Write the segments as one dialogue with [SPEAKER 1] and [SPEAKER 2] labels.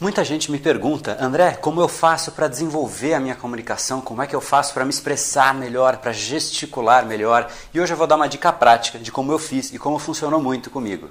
[SPEAKER 1] Muita gente me pergunta, André, como eu faço para desenvolver a minha comunicação? Como é que eu faço para me expressar melhor, para gesticular melhor? E hoje eu vou dar uma dica prática de como eu fiz e como funcionou muito comigo.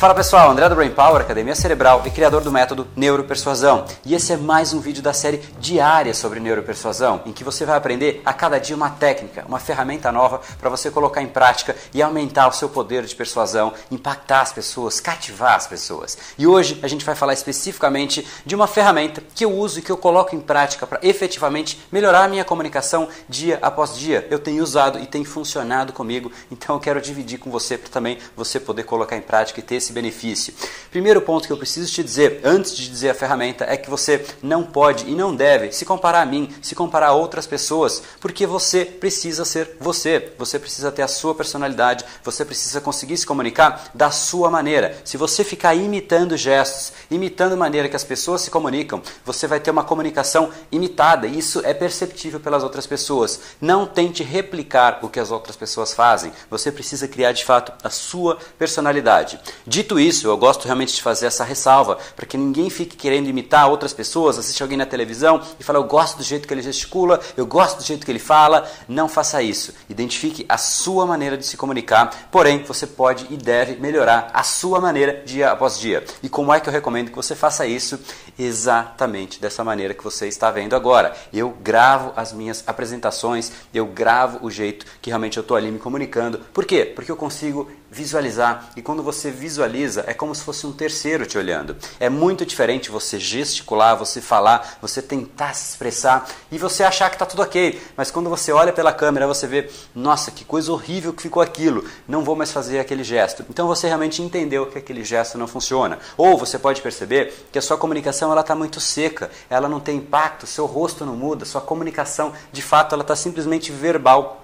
[SPEAKER 1] Fala pessoal, André do Brain Power, Academia Cerebral e criador do método Neuropersuasão. E esse é mais um vídeo da série diária sobre neuropersuasão, em que você vai aprender a cada dia uma técnica, uma ferramenta nova para você colocar em prática e aumentar o seu poder de persuasão, impactar as pessoas, cativar as pessoas. E hoje a gente vai falar especificamente de uma ferramenta que eu uso e que eu coloco em prática para efetivamente melhorar a minha comunicação dia após dia. Eu tenho usado e tem funcionado comigo, então eu quero dividir com você para também você poder colocar em prática e ter esse esse benefício. Primeiro ponto que eu preciso te dizer, antes de dizer a ferramenta, é que você não pode e não deve se comparar a mim, se comparar a outras pessoas, porque você precisa ser você, você precisa ter a sua personalidade, você precisa conseguir se comunicar da sua maneira. Se você ficar imitando gestos, imitando a maneira que as pessoas se comunicam, você vai ter uma comunicação imitada e isso é perceptível pelas outras pessoas. Não tente replicar o que as outras pessoas fazem, você precisa criar de fato a sua personalidade. De Dito isso, eu gosto realmente de fazer essa ressalva, para que ninguém fique querendo imitar outras pessoas, assiste alguém na televisão e fala, eu gosto do jeito que ele gesticula, eu gosto do jeito que ele fala. Não faça isso. Identifique a sua maneira de se comunicar, porém, você pode e deve melhorar a sua maneira dia após dia. E como é que eu recomendo que você faça isso? Exatamente dessa maneira que você está vendo agora. Eu gravo as minhas apresentações, eu gravo o jeito que realmente eu estou ali me comunicando. Por quê? Porque eu consigo visualizar. E quando você visualiza, é como se fosse um terceiro te olhando. É muito diferente você gesticular, você falar, você tentar se expressar e você achar que está tudo ok. Mas quando você olha pela câmera, você vê, nossa, que coisa horrível que ficou aquilo. Não vou mais fazer aquele gesto. Então você realmente entendeu que aquele gesto não funciona. Ou você pode perceber que a sua comunicação está muito seca, ela não tem impacto, seu rosto não muda, sua comunicação de fato ela está simplesmente verbal.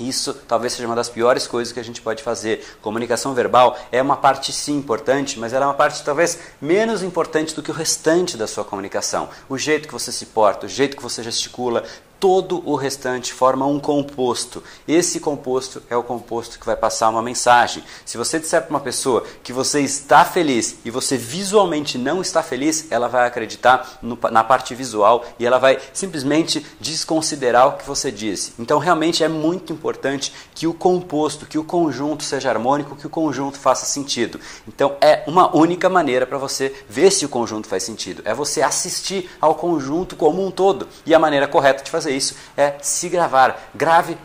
[SPEAKER 1] Isso talvez seja uma das piores coisas que a gente pode fazer. Comunicação verbal é uma parte sim importante, mas ela é uma parte talvez menos importante do que o restante da sua comunicação. O jeito que você se porta, o jeito que você gesticula, todo o restante forma um composto. Esse composto é o composto que vai passar uma mensagem. Se você disser para uma pessoa que você está feliz e você visualmente não está feliz, ela vai acreditar no, na parte visual e ela vai simplesmente desconsiderar o que você disse. Então, realmente é muito importante que o composto, que o conjunto seja harmônico, que o conjunto faça sentido. Então, é uma única maneira para você ver se o conjunto faz sentido. É você assistir ao conjunto como um todo. E a maneira correta de fazer isso é se gravar. Grave,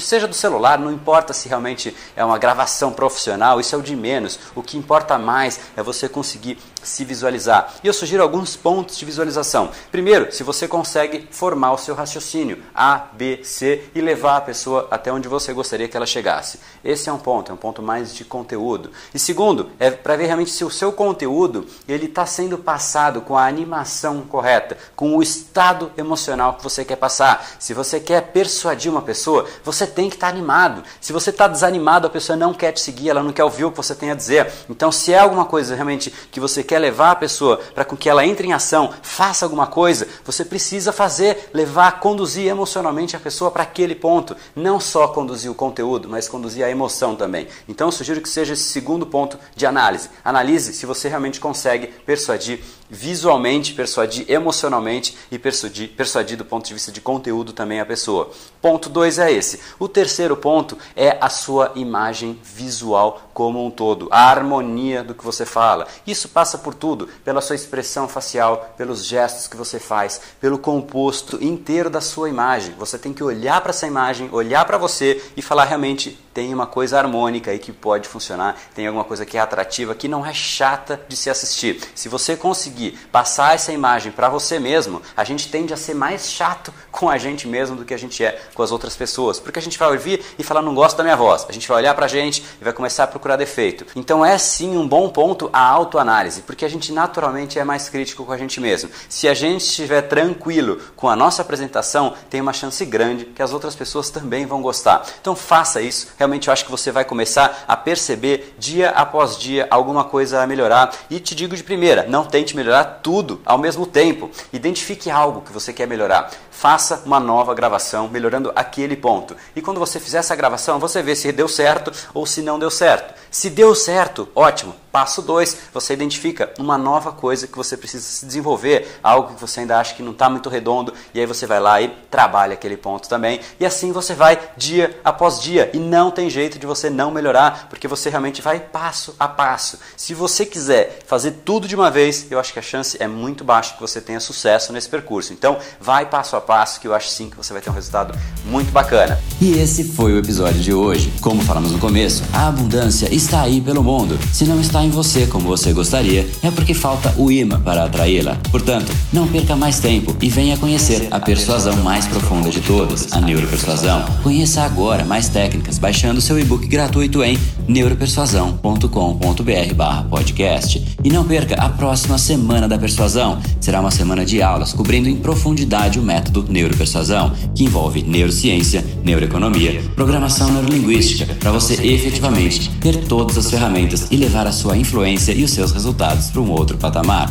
[SPEAKER 1] seja do celular, não importa se realmente é uma gravação profissional, isso é o de menos. O que importa mais é você conseguir se visualizar. E eu sugiro alguns pontos de visualização. Primeiro, se você consegue formar o seu raciocínio A, B, C e levar a pessoa até onde você gostaria que ela chegasse. Esse é um ponto, é um ponto mais de conteúdo. E segundo, é para ver realmente se o seu conteúdo ele está sendo passado com a animação correta, com o estado emocional que você quer passar. Se você quer persuadir uma pessoa, você tem que estar tá animado. Se você está desanimado, a pessoa não quer te seguir, ela não quer ouvir o que você tem a dizer. Então, se é alguma coisa realmente que você quer levar a pessoa para que ela entre em ação, faça alguma coisa, você precisa fazer, levar, conduzir emocionalmente a pessoa para aquele ponto. Não só conduzir o conteúdo, mas conduzir a emoção também. Então eu sugiro que seja esse segundo ponto de análise. Analise se você realmente consegue persuadir visualmente, persuadir emocionalmente e persuadir, persuadir do ponto de vista de conteúdo também a pessoa. Ponto 2 é esse. O terceiro ponto é a sua imagem visual como um todo, a harmonia do que você fala. Isso passa por tudo, pela sua expressão facial, pelos gestos que você faz, pelo composto inteiro da sua imagem. Você tem que olhar para essa imagem, olhar para você e falar realmente tem uma coisa harmônica aí que pode funcionar, tem alguma coisa que é atrativa, que não é chata de se assistir. Se você conseguir passar essa imagem para você mesmo, a gente tende a ser mais chato com a gente mesmo do que a gente é com as outras pessoas, porque a gente vai ouvir e falar não gosto da minha voz. A gente vai olhar pra gente e vai começar a procurar defeito. Então é sim um bom ponto a autoanálise, porque a gente naturalmente é mais crítico com a gente mesmo. Se a gente estiver tranquilo com a nossa apresentação, tem uma chance grande que as outras pessoas também vão gostar. Então faça isso. Realmente eu acho que você vai começar a perceber dia após dia alguma coisa a melhorar. E te digo de primeira, não tente melhorar tudo ao mesmo tempo. Identifique algo que você quer melhorar. Faça uma nova gravação melhorando aquele ponto. E quando você fizer essa gravação, você vê se deu certo ou se não deu certo. Se deu certo, ótimo. Passo 2, você identifica uma nova coisa que você precisa se desenvolver, algo que você ainda acha que não está muito redondo, e aí você vai lá e trabalha aquele ponto também. E assim você vai dia após dia. E não tem jeito de você não melhorar, porque você realmente vai passo a passo. Se você quiser fazer tudo de uma vez, eu acho que a chance é muito baixa que você tenha sucesso nesse percurso. Então, vai passo a passo, que eu acho sim que você vai ter um resultado muito bacana.
[SPEAKER 2] E esse foi o episódio de hoje. Como falamos no começo, a abundância está aí pelo mundo. Se não está em você como você gostaria, é porque falta o imã para atraí-la. Portanto, não perca mais tempo e venha conhecer a persuasão mais profunda de todas, a neuropersuasão. Conheça agora mais técnicas baixando seu e-book gratuito em neuropersuasão.com.br/podcast. E não perca a próxima semana da persuasão. Será uma semana de aulas cobrindo em profundidade o método neuropersuasão, que envolve neurociência, neuroeconomia, programação neurolinguística, para você efetivamente ter todas as ferramentas e levar a sua influência e os seus resultados para um outro patamar.